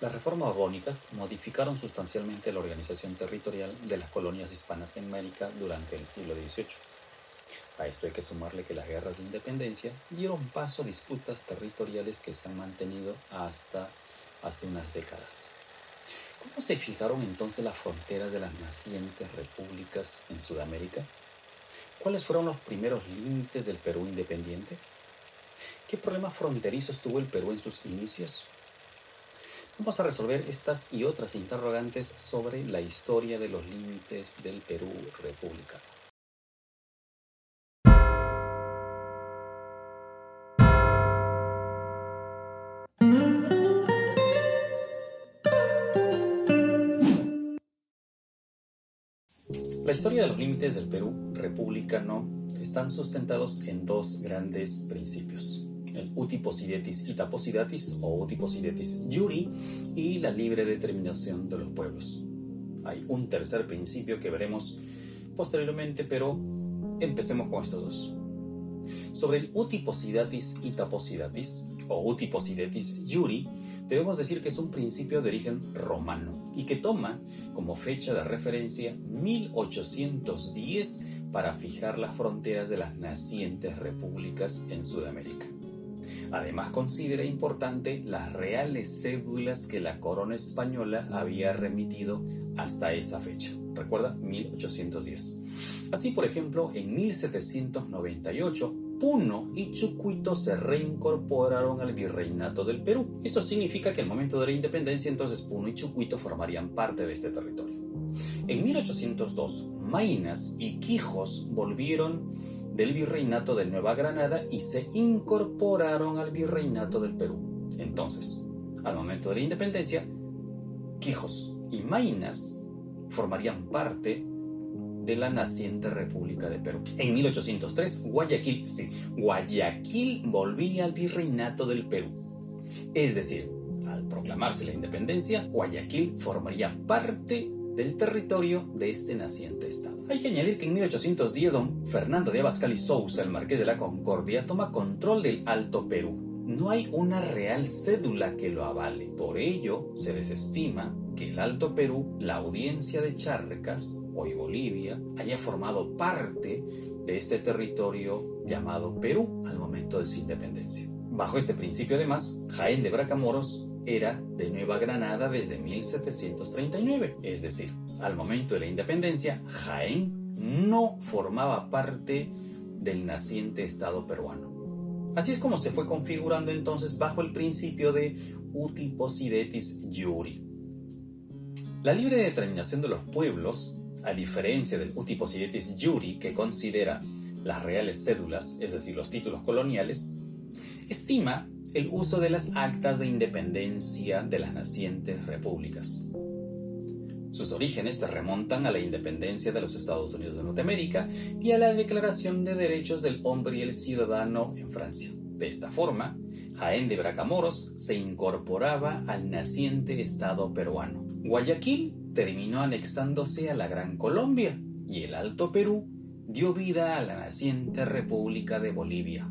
Las reformas borbónicas modificaron sustancialmente la organización territorial de las colonias hispanas en América durante el siglo XVIII. A esto hay que sumarle que las guerras de independencia dieron paso a disputas territoriales que se han mantenido hasta hace unas décadas. ¿Cómo se fijaron entonces las fronteras de las nacientes repúblicas en Sudamérica? ¿Cuáles fueron los primeros límites del Perú independiente? ¿Qué problemas fronterizos tuvo el Perú en sus inicios? Vamos a resolver estas y otras interrogantes sobre la historia de los límites del Perú republicano. La historia de los límites del Perú republicano están sustentados en dos grandes principios utiposidetis itaposidatis o utiposidetis juri y la libre determinación de los pueblos. Hay un tercer principio que veremos posteriormente, pero empecemos con estos dos. Sobre el utiposidatis itaposidatis o utiposidetis juri, debemos decir que es un principio de origen romano y que toma como fecha de referencia 1810 para fijar las fronteras de las nacientes repúblicas en Sudamérica. Además considera importante las reales cédulas que la corona española había remitido hasta esa fecha. Recuerda, 1810. Así, por ejemplo, en 1798, Puno y Chucuito se reincorporaron al virreinato del Perú. Esto significa que al momento de la independencia, entonces Puno y Chucuito formarían parte de este territorio. En 1802, Mainas y Quijos volvieron del virreinato de Nueva Granada y se incorporaron al virreinato del Perú. Entonces, al momento de la independencia, Quijos y Mainas formarían parte de la naciente República de Perú. En 1803, Guayaquil, sí, Guayaquil volvía al virreinato del Perú. Es decir, al proclamarse la independencia, Guayaquil formaría parte del territorio de este naciente estado. Hay que añadir que en 1810 don Fernando de Abascal y Sousa, el marqués de la Concordia, toma control del Alto Perú. No hay una real cédula que lo avale. Por ello, se desestima que el Alto Perú, la audiencia de Charcas, hoy Bolivia, haya formado parte de este territorio llamado Perú al momento de su independencia. Bajo este principio, además, Jaén de Bracamoros era de Nueva Granada desde 1739, es decir, al momento de la independencia, Jaén no formaba parte del naciente Estado peruano. Así es como se fue configurando entonces bajo el principio de utiposidetis juri. La libre determinación de los pueblos, a diferencia del utiposidetis juri que considera las reales cédulas, es decir, los títulos coloniales, estima el uso de las actas de independencia de las nacientes repúblicas. Sus orígenes se remontan a la independencia de los Estados Unidos de Norteamérica y a la Declaración de Derechos del Hombre y el Ciudadano en Francia. De esta forma, Jaén de Bracamoros se incorporaba al naciente Estado peruano. Guayaquil terminó anexándose a la Gran Colombia y el Alto Perú dio vida a la naciente República de Bolivia.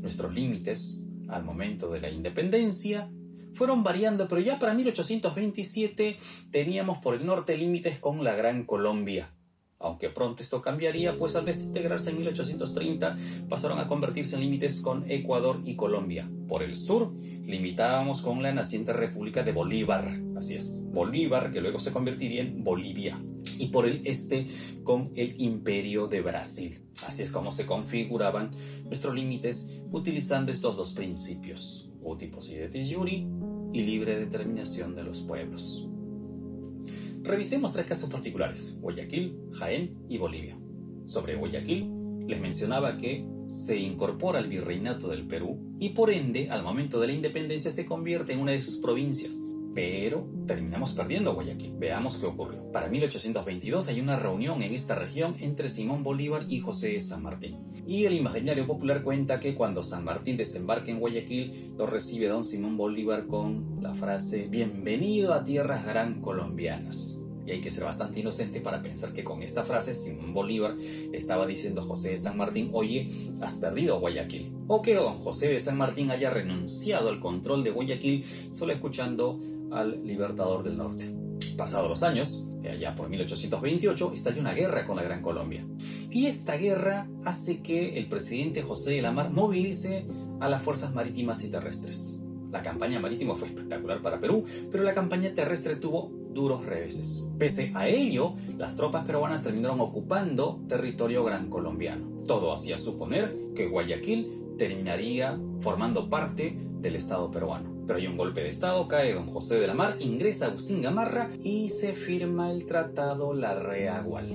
Nuestros límites, al momento de la independencia, fueron variando, pero ya para 1827 teníamos por el norte límites con la Gran Colombia. Aunque pronto esto cambiaría, pues al desintegrarse en 1830 pasaron a convertirse en límites con Ecuador y Colombia. Por el sur limitábamos con la naciente República de Bolívar, así es, Bolívar, que luego se convertiría en Bolivia. Y por el este con el Imperio de Brasil. Así es como se configuraban nuestros límites utilizando estos dos principios, utiposidetis juri y libre determinación de los pueblos. Revisemos tres casos particulares, Guayaquil, Jaén y Bolivia. Sobre Guayaquil, les mencionaba que se incorpora al virreinato del Perú y por ende, al momento de la independencia, se convierte en una de sus provincias, pero terminamos perdiendo Guayaquil. Veamos qué ocurrió. Para 1822 hay una reunión en esta región entre Simón Bolívar y José San Martín. Y el imaginario popular cuenta que cuando San Martín desembarca en Guayaquil, lo recibe don Simón Bolívar con la frase Bienvenido a tierras gran colombianas. Y hay que ser bastante inocente para pensar que con esta frase Simón Bolívar estaba diciendo a José de San Martín, oye, has perdido Guayaquil. O que don José de San Martín haya renunciado al control de Guayaquil solo escuchando al Libertador del Norte. Pasados los años, allá por 1828, estalló una guerra con la Gran Colombia. Y esta guerra hace que el presidente José de la Mar movilice a las fuerzas marítimas y terrestres. La campaña marítima fue espectacular para Perú, pero la campaña terrestre tuvo duros reveses. Pese a ello, las tropas peruanas terminaron ocupando territorio gran colombiano. Todo hacía suponer que Guayaquil terminaría formando parte del Estado peruano. Pero hay un golpe de Estado, cae don José de la Mar, ingresa Agustín Gamarra y se firma el Tratado La Reagual.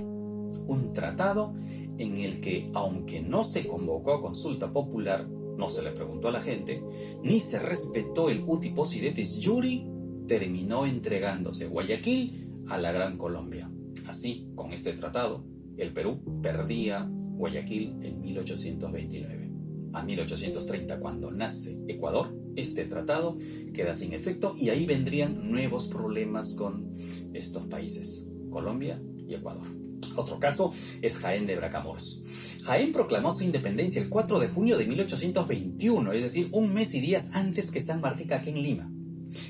Un tratado en el que, aunque no se convocó a consulta popular, no se le preguntó a la gente, ni se respetó el uti possidetis juri, terminó entregándose Guayaquil a la Gran Colombia. Así, con este tratado, el Perú perdía Guayaquil en 1829. A 1830, cuando nace Ecuador, este tratado queda sin efecto y ahí vendrían nuevos problemas con estos países, Colombia y Ecuador. Otro caso es Jaén de Bracamoros. Jaén proclamó su independencia el 4 de junio de 1821, es decir, un mes y días antes que San Martín aquí en Lima.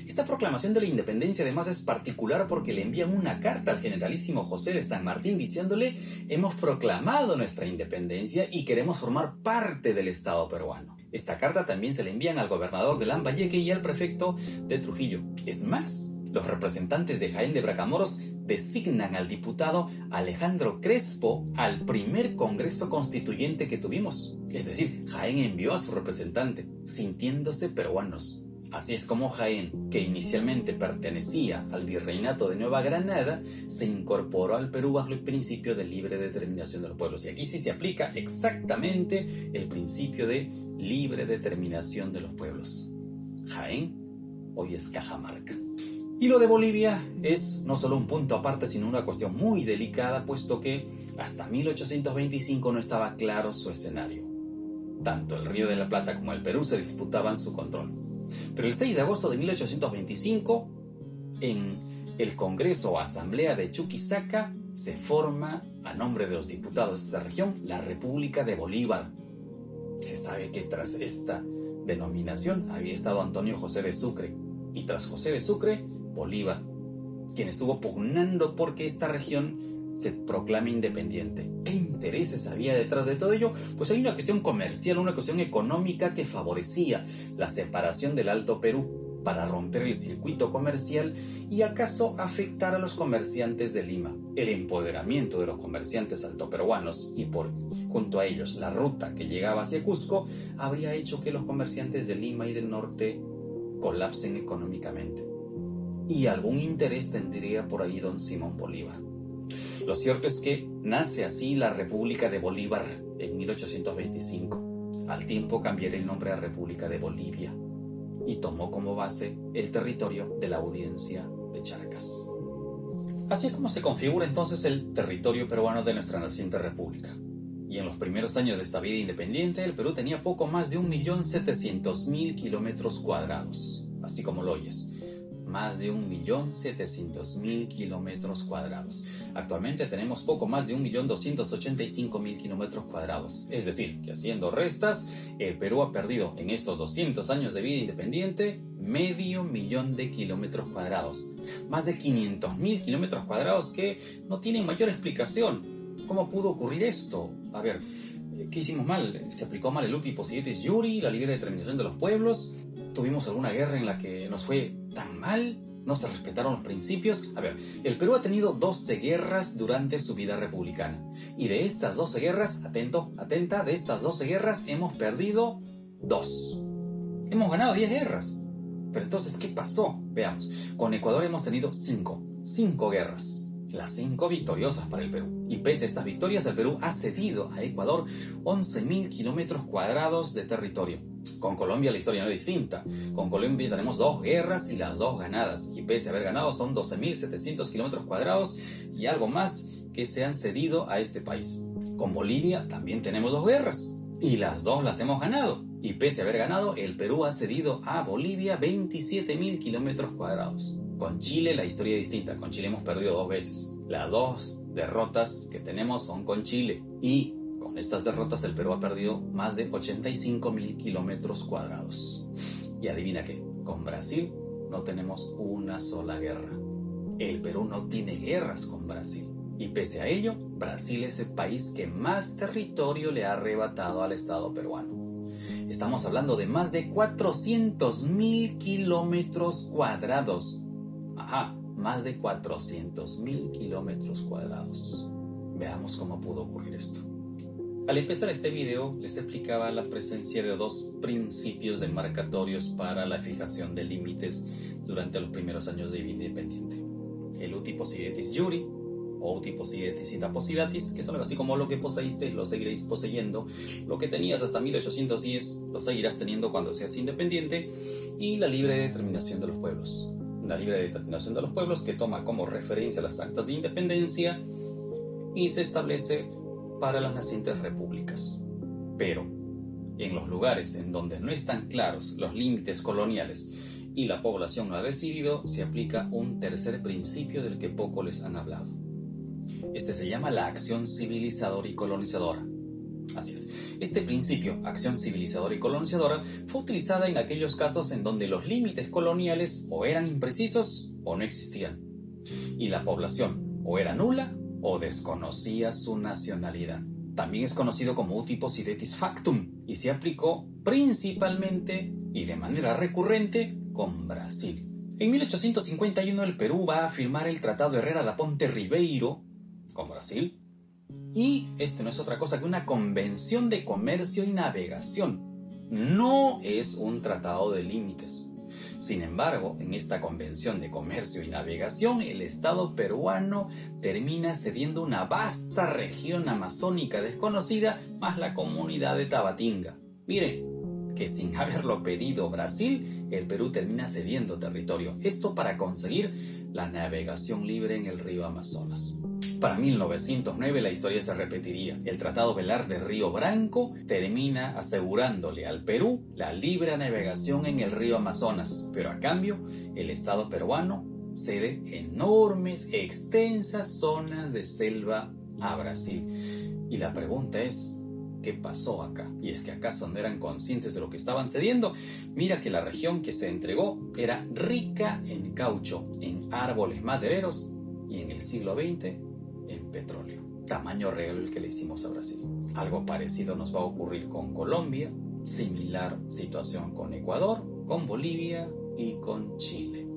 Esta proclamación de la independencia además es particular porque le envían una carta al generalísimo José de San Martín diciéndole hemos proclamado nuestra independencia y queremos formar parte del Estado peruano. Esta carta también se le envían al gobernador de Lambayeque y al prefecto de Trujillo. Es más, los representantes de Jaén de Bracamoros designan al diputado Alejandro Crespo al primer Congreso Constituyente que tuvimos. Es decir, Jaén envió a su representante, sintiéndose peruanos. Así es como Jaén, que inicialmente pertenecía al virreinato de Nueva Granada, se incorporó al Perú bajo el principio de libre determinación de los pueblos. Y aquí sí se aplica exactamente el principio de libre determinación de los pueblos. Jaén hoy es Cajamarca. Y lo de Bolivia es no solo un punto aparte, sino una cuestión muy delicada, puesto que hasta 1825 no estaba claro su escenario. Tanto el Río de la Plata como el Perú se disputaban su control. Pero el 6 de agosto de 1825, en el Congreso o Asamblea de Chuquisaca, se forma, a nombre de los diputados de esta región, la República de Bolívar. Se sabe que tras esta denominación había estado Antonio José de Sucre, y tras José de Sucre Bolívar, quien estuvo pugnando porque esta región se proclame independiente. ¿Qué intereses había detrás de todo ello? Pues hay una cuestión comercial, una cuestión económica que favorecía la separación del Alto Perú para romper el circuito comercial y acaso afectar a los comerciantes de Lima. El empoderamiento de los comerciantes altoperuanos y por junto a ellos la ruta que llegaba hacia Cusco habría hecho que los comerciantes de Lima y del norte colapsen económicamente y algún interés tendría por ahí don Simón Bolívar. Lo cierto es que nace así la República de Bolívar en 1825. Al tiempo cambiaría el nombre a República de Bolivia y tomó como base el territorio de la audiencia de Charcas. Así es como se configura entonces el territorio peruano de nuestra naciente república. Y en los primeros años de esta vida independiente, el Perú tenía poco más de 1.700.000 kilómetros cuadrados, así como lo oyes más de 1.700.000 kilómetros cuadrados. Actualmente tenemos poco más de 1.285.000 kilómetros cuadrados. Es decir, que haciendo restas, el Perú ha perdido en estos 200 años de vida independiente medio millón de kilómetros cuadrados. Más de 500.000 kilómetros cuadrados que no tienen mayor explicación. ¿Cómo pudo ocurrir esto? A ver, ¿qué hicimos mal? ¿Se aplicó mal el uti possidetis juri, la libre determinación de los pueblos? ¿Tuvimos alguna guerra en la que nos fue tan mal? ¿No se respetaron los principios? A ver, el Perú ha tenido 12 guerras durante su vida republicana. Y de estas 12 guerras, atento, atenta, de estas 12 guerras hemos perdido dos. Hemos ganado 10 guerras. Pero entonces, ¿qué pasó? Veamos. Con Ecuador hemos tenido 5. 5 guerras. Las 5 victoriosas para el Perú. Y pese a estas victorias, el Perú ha cedido a Ecuador 11.000 kilómetros cuadrados de territorio con Colombia la historia no es distinta. Con Colombia tenemos dos guerras y las dos ganadas. Y pese a haber ganado son 12.700 kilómetros cuadrados y algo más que se han cedido a este país. Con Bolivia también tenemos dos guerras y las dos las hemos ganado. Y pese a haber ganado, el Perú ha cedido a Bolivia 27.000 kilómetros cuadrados. Con Chile la historia es distinta. Con Chile hemos perdido dos veces. Las dos derrotas que tenemos son con Chile. Y con estas derrotas el Perú ha perdido más de 85.000 kilómetros cuadrados. Y adivina qué, con Brasil no tenemos una sola guerra. El Perú no tiene guerras con Brasil. Y pese a ello, Brasil es el país que más territorio le ha arrebatado al Estado peruano. Estamos hablando de más de 400 mil kilómetros cuadrados. Ajá, más de 400 mil kilómetros cuadrados. Veamos cómo pudo ocurrir esto. Al empezar este video les explicaba la presencia de dos principios demarcatorios para la fijación de límites durante los primeros años de vida independiente. El utiposidetis juri o utiposidetis y taposidatis, que son algo así como lo que poseíste lo seguiréis poseyendo, lo que tenías hasta 1810 lo seguirás teniendo cuando seas independiente, y la libre determinación de los pueblos. La libre determinación de los pueblos que toma como referencia las actas de independencia y se establece para las nacientes repúblicas. Pero, en los lugares en donde no están claros los límites coloniales y la población no ha decidido, se aplica un tercer principio del que poco les han hablado. Este se llama la acción civilizadora y colonizadora. Así es. Este principio, acción civilizadora y colonizadora, fue utilizada en aquellos casos en donde los límites coloniales o eran imprecisos o no existían, y la población o era nula o desconocía su nacionalidad. También es conocido como utiposidetis factum y se aplicó principalmente y de manera recurrente con Brasil. En 1851 el Perú va a firmar el Tratado Herrera da Ponte Ribeiro con Brasil y este no es otra cosa que una convención de comercio y navegación. No es un tratado de límites. Sin embargo, en esta convención de comercio y navegación, el Estado peruano termina cediendo una vasta región amazónica desconocida más la comunidad de Tabatinga. Miren, que sin haberlo pedido Brasil, el Perú termina cediendo territorio. Esto para conseguir la navegación libre en el río Amazonas. Para 1909 la historia se repetiría. El Tratado Velar de Río Branco termina asegurándole al Perú la libre navegación en el río Amazonas, pero a cambio el Estado peruano cede enormes, extensas zonas de selva a Brasil. Y la pregunta es, ¿qué pasó acá? Y es que acaso no eran conscientes de lo que estaban cediendo. Mira que la región que se entregó era rica en caucho, en árboles madereros y en el siglo XX en petróleo. Tamaño real el que le hicimos a Brasil. Algo parecido nos va a ocurrir con Colombia, similar situación con Ecuador, con Bolivia y con Chile.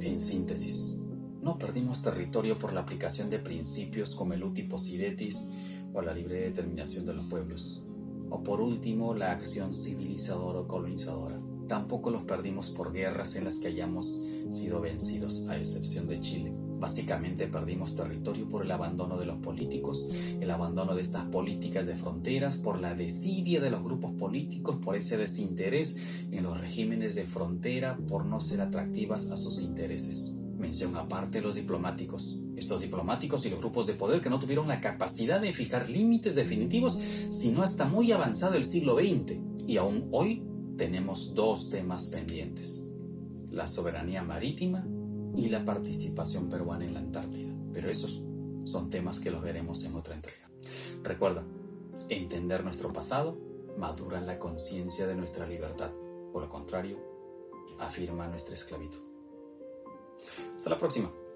En síntesis, no perdimos territorio por la aplicación de principios como el utiposidetis o la libre determinación de los pueblos, o por último la acción civilizadora o colonizadora. Tampoco los perdimos por guerras en las que hayamos sido vencidos, a excepción de Chile Básicamente perdimos territorio por el abandono de los políticos, el abandono de estas políticas de fronteras, por la desidia de los grupos políticos, por ese desinterés en los regímenes de frontera, por no ser atractivas a sus intereses. Mención aparte los diplomáticos. Estos diplomáticos y los grupos de poder que no tuvieron la capacidad de fijar límites definitivos, sino hasta muy avanzado el siglo XX. Y aún hoy tenemos dos temas pendientes. La soberanía marítima y la participación peruana en la Antártida. Pero esos son temas que los veremos en otra entrega. Recuerda, entender nuestro pasado madura la conciencia de nuestra libertad. Por lo contrario, afirma nuestra esclavitud. Hasta la próxima.